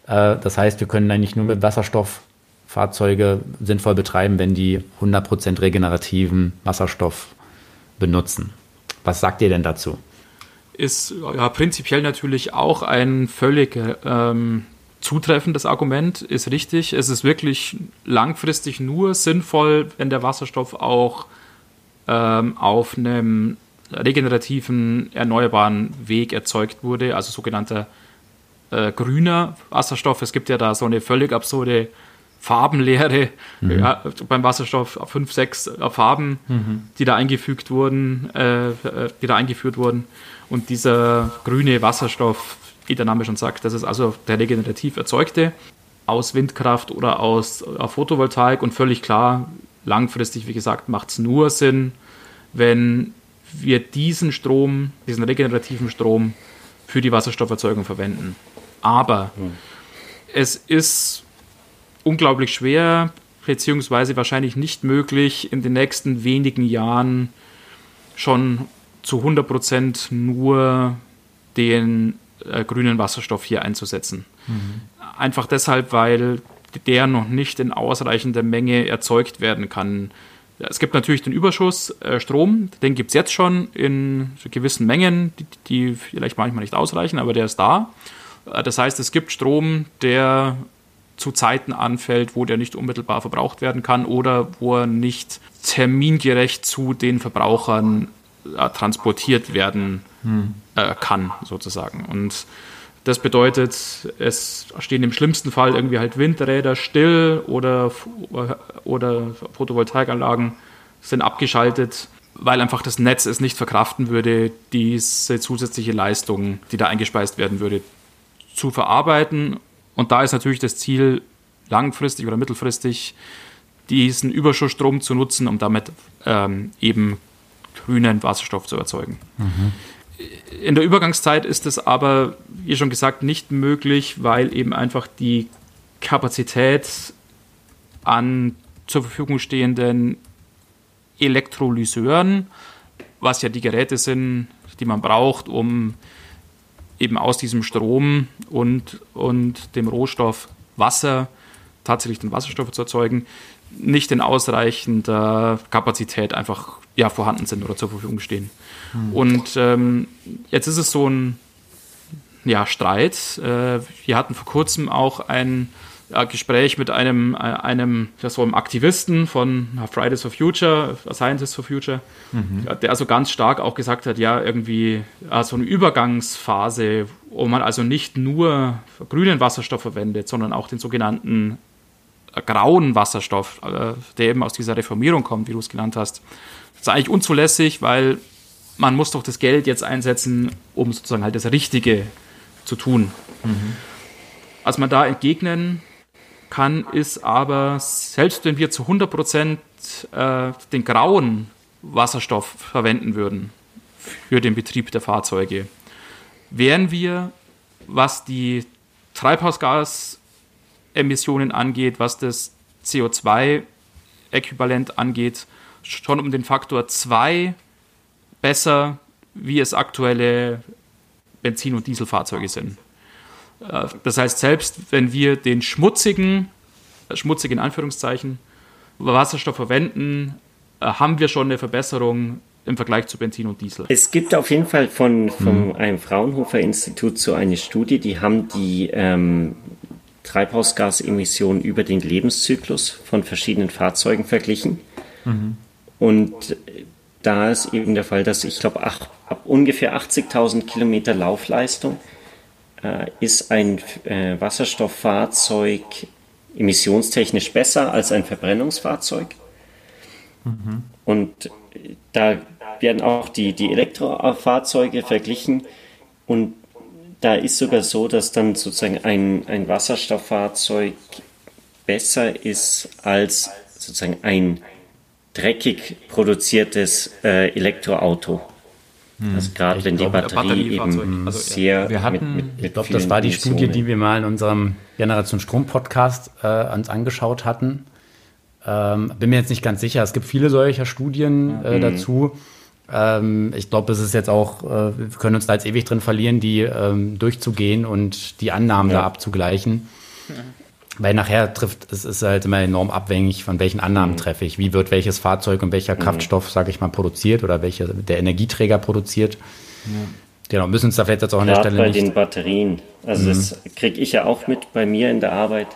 Speaker 4: Äh, das heißt, wir können eigentlich nur mit Wasserstoff Fahrzeuge sinnvoll betreiben, wenn die 100% regenerativen Wasserstoff benutzen. Was sagt ihr denn dazu?
Speaker 1: ist ja prinzipiell natürlich auch ein völlig ähm, zutreffendes Argument, ist richtig. Es ist wirklich langfristig nur sinnvoll, wenn der Wasserstoff auch ähm, auf einem regenerativen, erneuerbaren Weg erzeugt wurde, also sogenannter äh, grüner Wasserstoff. Es gibt ja da so eine völlig absurde Farbenlehre mhm. ja, beim Wasserstoff, fünf, sechs Farben, mhm. die da eingefügt wurden, äh, die da eingeführt wurden. Und dieser grüne Wasserstoff, wie der Name schon sagt, das ist also der regenerativ erzeugte aus Windkraft oder aus Photovoltaik und völlig klar, langfristig, wie gesagt, macht es nur Sinn, wenn wir diesen Strom, diesen regenerativen Strom für die Wasserstofferzeugung verwenden. Aber mhm. es ist unglaublich schwer, beziehungsweise wahrscheinlich nicht möglich, in den nächsten wenigen Jahren schon zu 100% nur den äh, grünen Wasserstoff hier einzusetzen. Mhm. Einfach deshalb, weil der noch nicht in ausreichender Menge erzeugt werden kann. Es gibt natürlich den Überschuss äh, Strom, den gibt es jetzt schon in gewissen Mengen, die, die, vielleicht manchmal nicht ausreichen, aber der ist da. Äh, das heißt, es gibt Strom, der zu Zeiten anfällt, wo der nicht unmittelbar verbraucht werden kann oder wo er nicht termingerecht zu den Verbrauchern transportiert werden äh, kann, sozusagen. Und das bedeutet, es stehen im schlimmsten Fall irgendwie halt Windräder still oder, oder Photovoltaikanlagen sind abgeschaltet, weil einfach das Netz es nicht verkraften würde, diese zusätzliche Leistung, die da eingespeist werden würde, zu verarbeiten und da ist natürlich das Ziel, langfristig oder mittelfristig diesen Überschussstrom zu nutzen, um damit ähm, eben grünen Wasserstoff zu erzeugen. Mhm. In der Übergangszeit ist es aber, wie schon gesagt, nicht möglich, weil eben einfach die Kapazität an zur Verfügung stehenden Elektrolyseuren, was ja die Geräte sind, die man braucht, um eben aus diesem Strom und, und dem Rohstoff Wasser tatsächlich den Wasserstoff zu erzeugen, nicht in ausreichender Kapazität einfach ja, vorhanden sind oder zur Verfügung stehen. Mhm. Und ähm, jetzt ist es so ein ja, Streit. Äh, wir hatten vor kurzem auch ein äh, Gespräch mit einem, äh, einem, das war einem Aktivisten von Fridays for Future, Scientists for Future, mhm. der also ganz stark auch gesagt hat, ja, irgendwie äh, so eine Übergangsphase, wo man also nicht nur grünen Wasserstoff verwendet, sondern auch den sogenannten äh, grauen Wasserstoff, äh, der eben aus dieser Reformierung kommt, wie du es genannt hast. Das ist eigentlich unzulässig, weil man muss doch das Geld jetzt einsetzen, um sozusagen halt das Richtige zu tun. Mhm. Was man da entgegnen kann, ist aber, selbst wenn wir zu 100 Prozent äh, den grauen Wasserstoff verwenden würden für den Betrieb der Fahrzeuge, wären wir, was die Treibhausgasemissionen angeht, was das CO2-Äquivalent angeht, schon um den Faktor 2 besser, wie es aktuelle Benzin- und Dieselfahrzeuge sind. Äh, das heißt, selbst wenn wir den schmutzigen, äh, schmutzig in Anführungszeichen, Wasserstoff verwenden, äh, haben wir schon eine Verbesserung im Vergleich zu Benzin und Diesel.
Speaker 3: Es gibt auf jeden Fall von, von mhm. einem Fraunhofer Institut so eine Studie, die haben die ähm, Treibhausgasemissionen über den Lebenszyklus von verschiedenen Fahrzeugen verglichen. Mhm. Und da ist eben der Fall, dass ich glaube, ab ungefähr 80.000 Kilometer Laufleistung äh, ist ein äh, Wasserstofffahrzeug emissionstechnisch besser als ein Verbrennungsfahrzeug. Mhm. Und da werden auch die, die Elektrofahrzeuge verglichen und da ist sogar so, dass dann sozusagen ein, ein Wasserstofffahrzeug besser ist als sozusagen ein dreckig produziertes äh, Elektroauto. Hm. Also gerade wenn die Batterie eben also, sehr.
Speaker 4: Wir hatten, mit, mit, ich glaube, das war die Studie, die wir mal in unserem Generation Strom Podcast äh, uns angeschaut hatten. Ähm, bin mir jetzt nicht ganz sicher. Es gibt viele solcher Studien äh, mhm. Ähm, ich glaube, es ist jetzt auch, äh, wir können uns da jetzt ewig drin verlieren, die ähm, durchzugehen und die Annahmen ja. da abzugleichen. Mhm. Weil nachher trifft, es ist halt immer enorm abhängig, von welchen Annahmen mhm. treffe ich. Wie wird welches Fahrzeug und welcher mhm. Kraftstoff, sage ich mal, produziert oder welcher der Energieträger produziert. Ja. Genau, müssen uns da vielleicht jetzt auch an der Stelle
Speaker 3: bei nicht... bei den Batterien. Also mhm. das kriege ich ja auch mit bei mir in der Arbeit.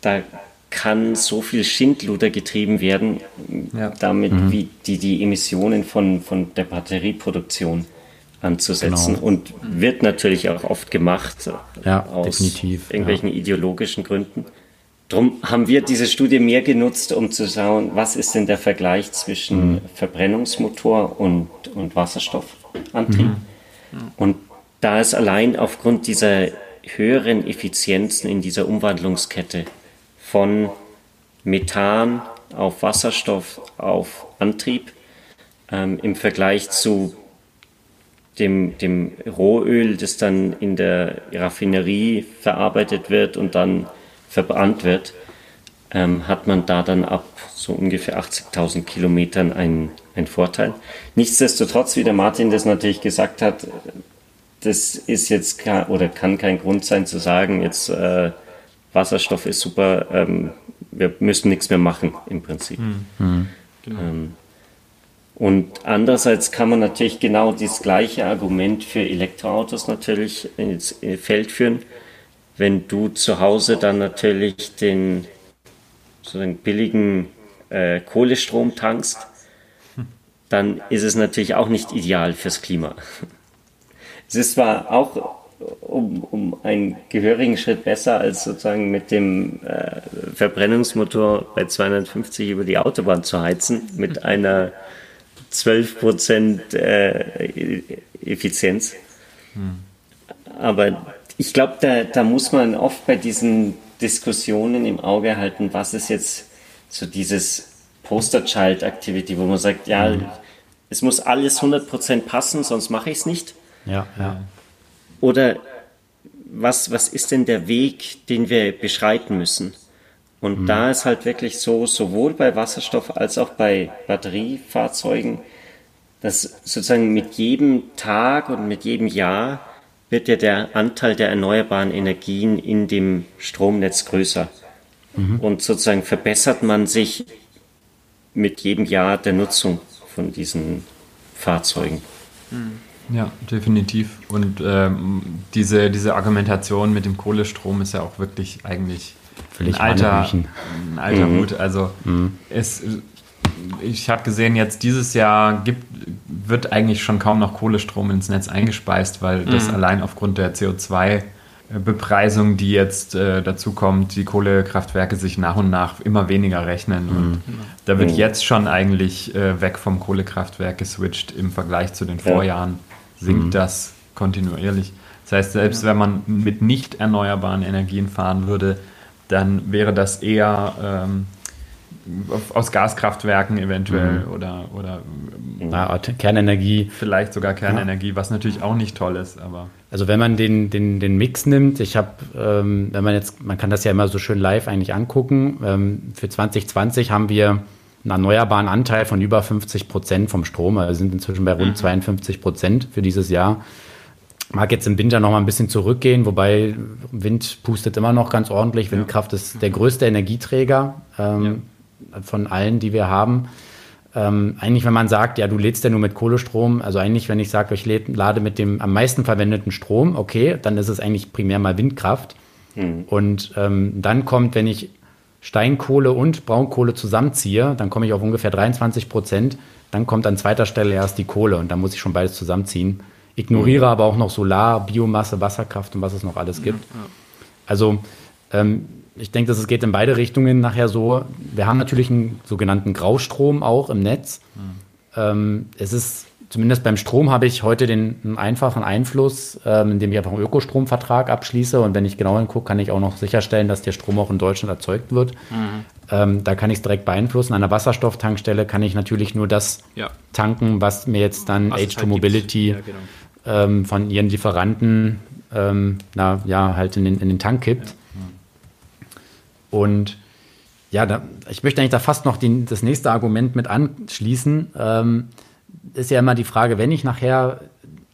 Speaker 3: Da kann so viel Schindluder getrieben werden, ja. damit mhm. wie die, die Emissionen von, von der Batterieproduktion anzusetzen genau. und wird natürlich auch oft gemacht
Speaker 4: ja, aus definitiv,
Speaker 3: irgendwelchen ja. ideologischen Gründen. Darum haben wir diese Studie mehr genutzt, um zu schauen, was ist denn der Vergleich zwischen mhm. Verbrennungsmotor und, und Wasserstoffantrieb. Mhm. Und da ist allein aufgrund dieser höheren Effizienzen in dieser Umwandlungskette von Methan auf Wasserstoff auf Antrieb ähm, im Vergleich zu dem, dem Rohöl, das dann in der Raffinerie verarbeitet wird und dann verbrannt wird, ähm, hat man da dann ab so ungefähr 80.000 Kilometern einen, einen Vorteil. Nichtsdestotrotz, wie der Martin das natürlich gesagt hat, das ist jetzt oder kann kein Grund sein zu sagen, jetzt äh, Wasserstoff ist super, ähm, wir müssen nichts mehr machen im Prinzip. Mhm. Genau. Ähm, und andererseits kann man natürlich genau das gleiche Argument für Elektroautos natürlich ins Feld führen. Wenn du zu Hause dann natürlich den so einen billigen äh, Kohlestrom tankst, dann ist es natürlich auch nicht ideal fürs Klima. (laughs) Es ist zwar auch um, um einen gehörigen Schritt besser als sozusagen mit dem äh, Verbrennungsmotor bei 250 über die Autobahn zu heizen, mit einer 12 Prozent äh, Effizienz. Hm. Aber ich glaube, da, da muss man oft bei diesen Diskussionen im Auge halten, was ist jetzt so dieses Poster-Child-Activity, wo man sagt, ja, mhm. es muss alles 100% passen, sonst mache ich es nicht.
Speaker 4: Ja, ja.
Speaker 3: Oder was, was ist denn der Weg, den wir beschreiten müssen? Und mhm. da ist halt wirklich so, sowohl bei Wasserstoff als auch bei Batteriefahrzeugen, dass sozusagen mit jedem Tag und mit jedem Jahr wird ja der Anteil der erneuerbaren Energien in dem Stromnetz größer. Mhm. Und sozusagen verbessert man sich mit jedem Jahr der Nutzung von diesen Fahrzeugen.
Speaker 2: Mhm. Ja, definitiv. Und ähm, diese, diese Argumentation mit dem Kohlestrom ist ja auch wirklich eigentlich Völlig ein alter, ein alter mhm. Hut. Also mhm. es, ich habe gesehen, jetzt dieses Jahr gibt, wird eigentlich schon kaum noch Kohlestrom ins Netz eingespeist, weil mhm. das allein aufgrund der CO2 Bepreisung, die jetzt äh, dazu kommt, die Kohlekraftwerke sich nach und nach immer weniger rechnen. Mhm. Und da wird mhm. jetzt schon eigentlich äh, weg vom Kohlekraftwerk geswitcht im Vergleich zu den Vorjahren. Sinkt mhm. das kontinuierlich. Das heißt, selbst ja. wenn man mit nicht erneuerbaren Energien fahren würde, dann wäre das eher ähm, aus Gaskraftwerken eventuell mhm. oder, oder
Speaker 4: Na, Kernenergie.
Speaker 2: Vielleicht sogar Kernenergie, ja. was natürlich auch nicht toll ist, aber.
Speaker 4: Also wenn man den, den, den Mix nimmt, ich habe, ähm, wenn man jetzt, man kann das ja immer so schön live eigentlich angucken. Ähm, für 2020 haben wir einen erneuerbaren Anteil von über 50 Prozent vom Strom. Also sind inzwischen bei rund mhm. 52 Prozent für dieses Jahr. Mag jetzt im Winter noch mal ein bisschen zurückgehen, wobei Wind pustet immer noch ganz ordentlich. Windkraft ist der größte Energieträger. Ähm, ja von allen, die wir haben. Ähm, eigentlich, wenn man sagt, ja, du lädst ja nur mit Kohlestrom, also eigentlich, wenn ich sage, ich lade mit dem am meisten verwendeten Strom, okay, dann ist es eigentlich primär mal Windkraft. Mhm. Und ähm, dann kommt, wenn ich Steinkohle und Braunkohle zusammenziehe, dann komme ich auf ungefähr 23 Prozent. Dann kommt an zweiter Stelle erst die Kohle und dann muss ich schon beides zusammenziehen. Ignoriere mhm. aber auch noch Solar, Biomasse, Wasserkraft und was es noch alles gibt. Ja, ja. Also ähm, ich denke, dass es geht in beide Richtungen nachher so. Wir haben natürlich einen sogenannten Graustrom auch im Netz. Mhm. Ähm, es ist, zumindest beim Strom habe ich heute den einfachen Einfluss, ähm, indem ich einfach einen Ökostromvertrag abschließe. Und wenn ich genau hingucke, kann ich auch noch sicherstellen, dass der Strom auch in Deutschland erzeugt wird. Mhm. Ähm, da kann ich es direkt beeinflussen. An einer Wasserstofftankstelle kann ich natürlich nur das ja. tanken, was mir jetzt dann H2 halt Mobility ja, genau. Ähm, von ihren Lieferanten ähm, na, ja, halt in den, in den Tank kippt. Ja. Und ja, da, ich möchte eigentlich da fast noch den, das nächste Argument mit anschließen. Ähm, ist ja immer die Frage, wenn ich nachher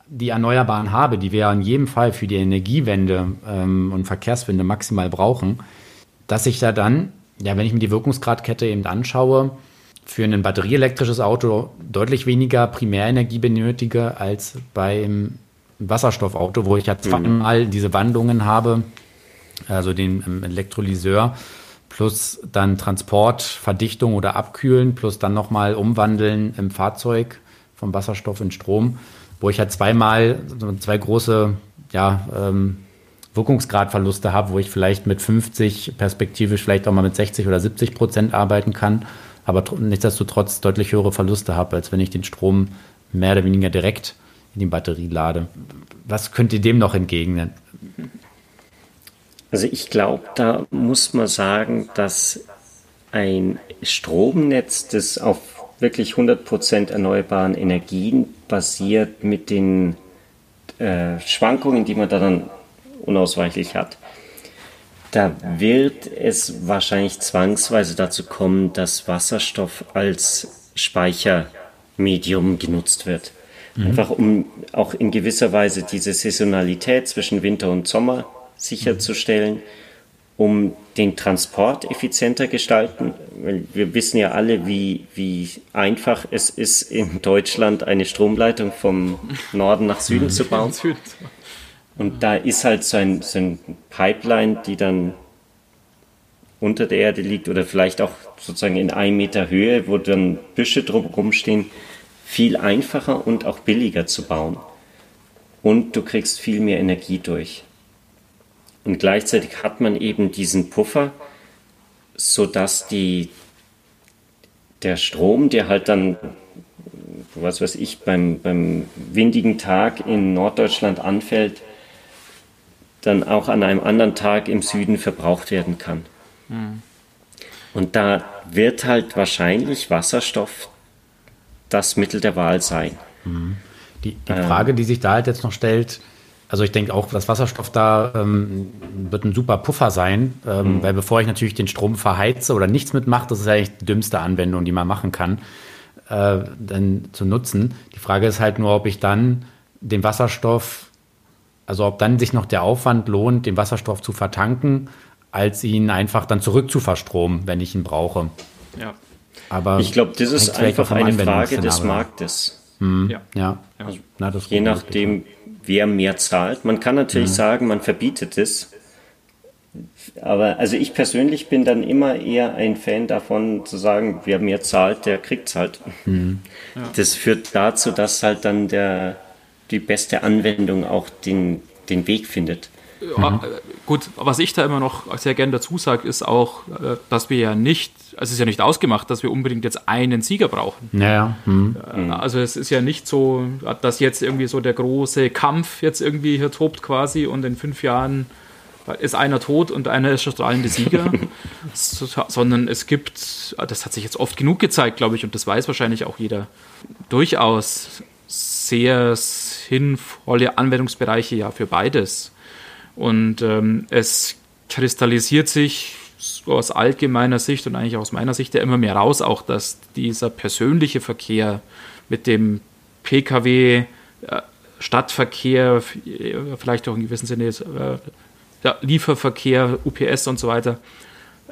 Speaker 4: die Erneuerbaren habe, die wir ja in jedem Fall für die Energiewende ähm, und Verkehrswende maximal brauchen, dass ich da dann, ja, wenn ich mir die Wirkungsgradkette eben anschaue, für ein batterieelektrisches Auto deutlich weniger Primärenergie benötige als beim Wasserstoffauto, wo ich ja zweimal mhm. diese Wandlungen habe also den ähm, Elektrolyseur, plus dann Transport, Verdichtung oder Abkühlen, plus dann nochmal umwandeln im Fahrzeug vom Wasserstoff in Strom, wo ich halt zweimal zwei große ja, ähm, Wirkungsgradverluste habe, wo ich vielleicht mit 50 perspektivisch vielleicht auch mal mit 60 oder 70 Prozent arbeiten kann, aber nichtsdestotrotz deutlich höhere Verluste habe, als wenn ich den Strom mehr oder weniger direkt in die Batterie lade. Was könnt ihr dem noch entgegnen?
Speaker 3: Also ich glaube, da muss man sagen, dass ein Stromnetz, das auf wirklich 100% erneuerbaren Energien basiert, mit den äh, Schwankungen, die man da dann unausweichlich hat, da wird es wahrscheinlich zwangsweise dazu kommen, dass Wasserstoff als Speichermedium genutzt wird. Mhm. Einfach um auch in gewisser Weise diese Saisonalität zwischen Winter und Sommer sicherzustellen, um den Transport effizienter gestalten. Weil wir wissen ja alle, wie, wie einfach es ist, in Deutschland eine Stromleitung vom Norden nach (laughs) Süden zu bauen. Und da ist halt so ein, so ein Pipeline, die dann unter der Erde liegt oder vielleicht auch sozusagen in einem Meter Höhe, wo dann Büsche drumherum stehen, viel einfacher und auch billiger zu bauen. Und du kriegst viel mehr Energie durch. Und gleichzeitig hat man eben diesen Puffer, sodass die, der Strom, der halt dann, was weiß ich, beim, beim windigen Tag in Norddeutschland anfällt, dann auch an einem anderen Tag im Süden verbraucht werden kann. Mhm. Und da wird halt wahrscheinlich Wasserstoff das Mittel der Wahl sein.
Speaker 4: Mhm. Die, die Frage, die sich da halt jetzt noch stellt, also ich denke auch, dass Wasserstoff da ähm, wird ein super Puffer sein, ähm, mhm. weil bevor ich natürlich den Strom verheize oder nichts mitmache, das ist ja eigentlich die dümmste Anwendung, die man machen kann, äh, dann zu nutzen. Die Frage ist halt nur, ob ich dann den Wasserstoff, also ob dann sich noch der Aufwand lohnt, den Wasserstoff zu vertanken, als ihn einfach dann zurück zu verstromen, wenn ich ihn brauche.
Speaker 3: Ja. Aber ich glaube, das ist einfach eine Frage des Marktes.
Speaker 4: Mhm. Ja. ja.
Speaker 3: Also, Na, je nachdem, wer mehr zahlt. Man kann natürlich mhm. sagen, man verbietet es. Aber also ich persönlich bin dann immer eher ein Fan davon zu sagen, wer mehr zahlt, der kriegt es halt. Mhm. Ja. Das führt dazu, dass halt dann der, die beste Anwendung auch den, den Weg findet.
Speaker 1: Mhm. Gut, was ich da immer noch sehr gern dazu sage, ist auch, äh, dass wir ja nicht, also es ist ja nicht ausgemacht, dass wir unbedingt jetzt einen Sieger brauchen.
Speaker 4: Ja, mhm.
Speaker 1: Also es ist ja nicht so, dass jetzt irgendwie so der große Kampf jetzt irgendwie hier tobt quasi und in fünf Jahren ist einer tot und einer ist der strahlende Sieger, (laughs) sondern es gibt, das hat sich jetzt oft genug gezeigt, glaube ich, und das weiß wahrscheinlich auch jeder, durchaus sehr sinnvolle Anwendungsbereiche ja für beides. Und ähm, es kristallisiert sich aus allgemeiner Sicht und eigentlich aus meiner Sicht ja immer mehr raus, auch dass dieser persönliche Verkehr mit dem Pkw, äh, Stadtverkehr, vielleicht auch in gewissem Sinne äh, ja, Lieferverkehr, UPS und so weiter,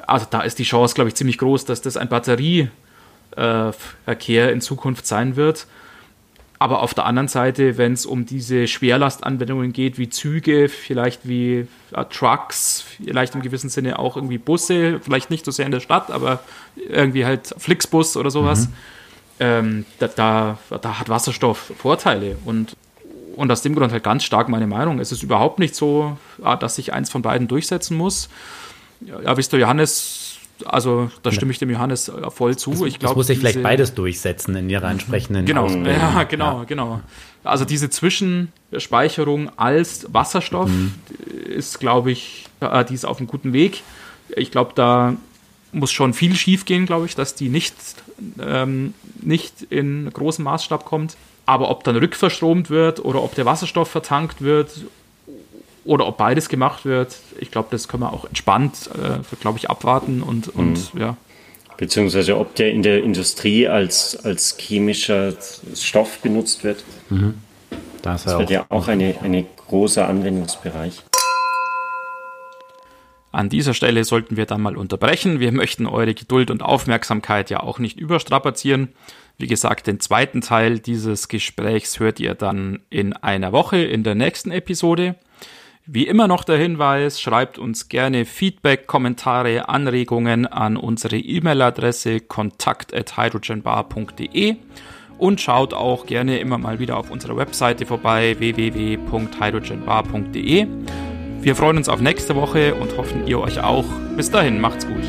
Speaker 1: also da ist die Chance, glaube ich, ziemlich groß, dass das ein Batterieverkehr äh, in Zukunft sein wird. Aber auf der anderen Seite, wenn es um diese Schwerlastanwendungen geht, wie Züge, vielleicht wie äh, Trucks, vielleicht im gewissen Sinne auch irgendwie Busse, vielleicht nicht so sehr in der Stadt, aber irgendwie halt Flixbus oder sowas, mhm. ähm, da, da, da, hat Wasserstoff Vorteile. Und, und aus dem Grund halt ganz stark meine Meinung. Es ist überhaupt nicht so, ah, dass sich eins von beiden durchsetzen muss. Ja, wisst ihr, Johannes also da stimme ich dem Johannes äh, voll zu.
Speaker 4: Das,
Speaker 1: ich glaube,
Speaker 4: das muss sich vielleicht beides durchsetzen in ihrer entsprechenden
Speaker 1: Genau, ja, genau, ja. genau. Also diese Zwischenspeicherung als Wasserstoff mhm. ist, glaube ich, äh, die ist auf einem guten Weg. Ich glaube, da muss schon viel schief gehen, glaube ich, dass die nicht, ähm, nicht in großem Maßstab kommt. Aber ob dann rückverstromt wird oder ob der Wasserstoff vertankt wird oder ob beides gemacht wird, ich glaube, das können wir auch entspannt, äh, glaube ich, abwarten und, und mhm. ja.
Speaker 3: Beziehungsweise ob der in der Industrie als, als chemischer Stoff benutzt wird. Mhm. Das, das wird ja auch ein eine großer Anwendungsbereich.
Speaker 1: An dieser Stelle sollten wir dann mal unterbrechen. Wir möchten eure Geduld und Aufmerksamkeit ja auch nicht überstrapazieren. Wie gesagt, den zweiten Teil dieses Gesprächs hört ihr dann in einer Woche in der nächsten Episode. Wie immer noch der Hinweis, schreibt uns gerne Feedback, Kommentare, Anregungen an unsere E-Mail-Adresse kontakt@hydrogenbar.de und schaut auch gerne immer mal wieder auf unserer Webseite vorbei www.hydrogenbar.de. Wir freuen uns auf nächste Woche und hoffen ihr euch auch. Bis dahin, macht's gut.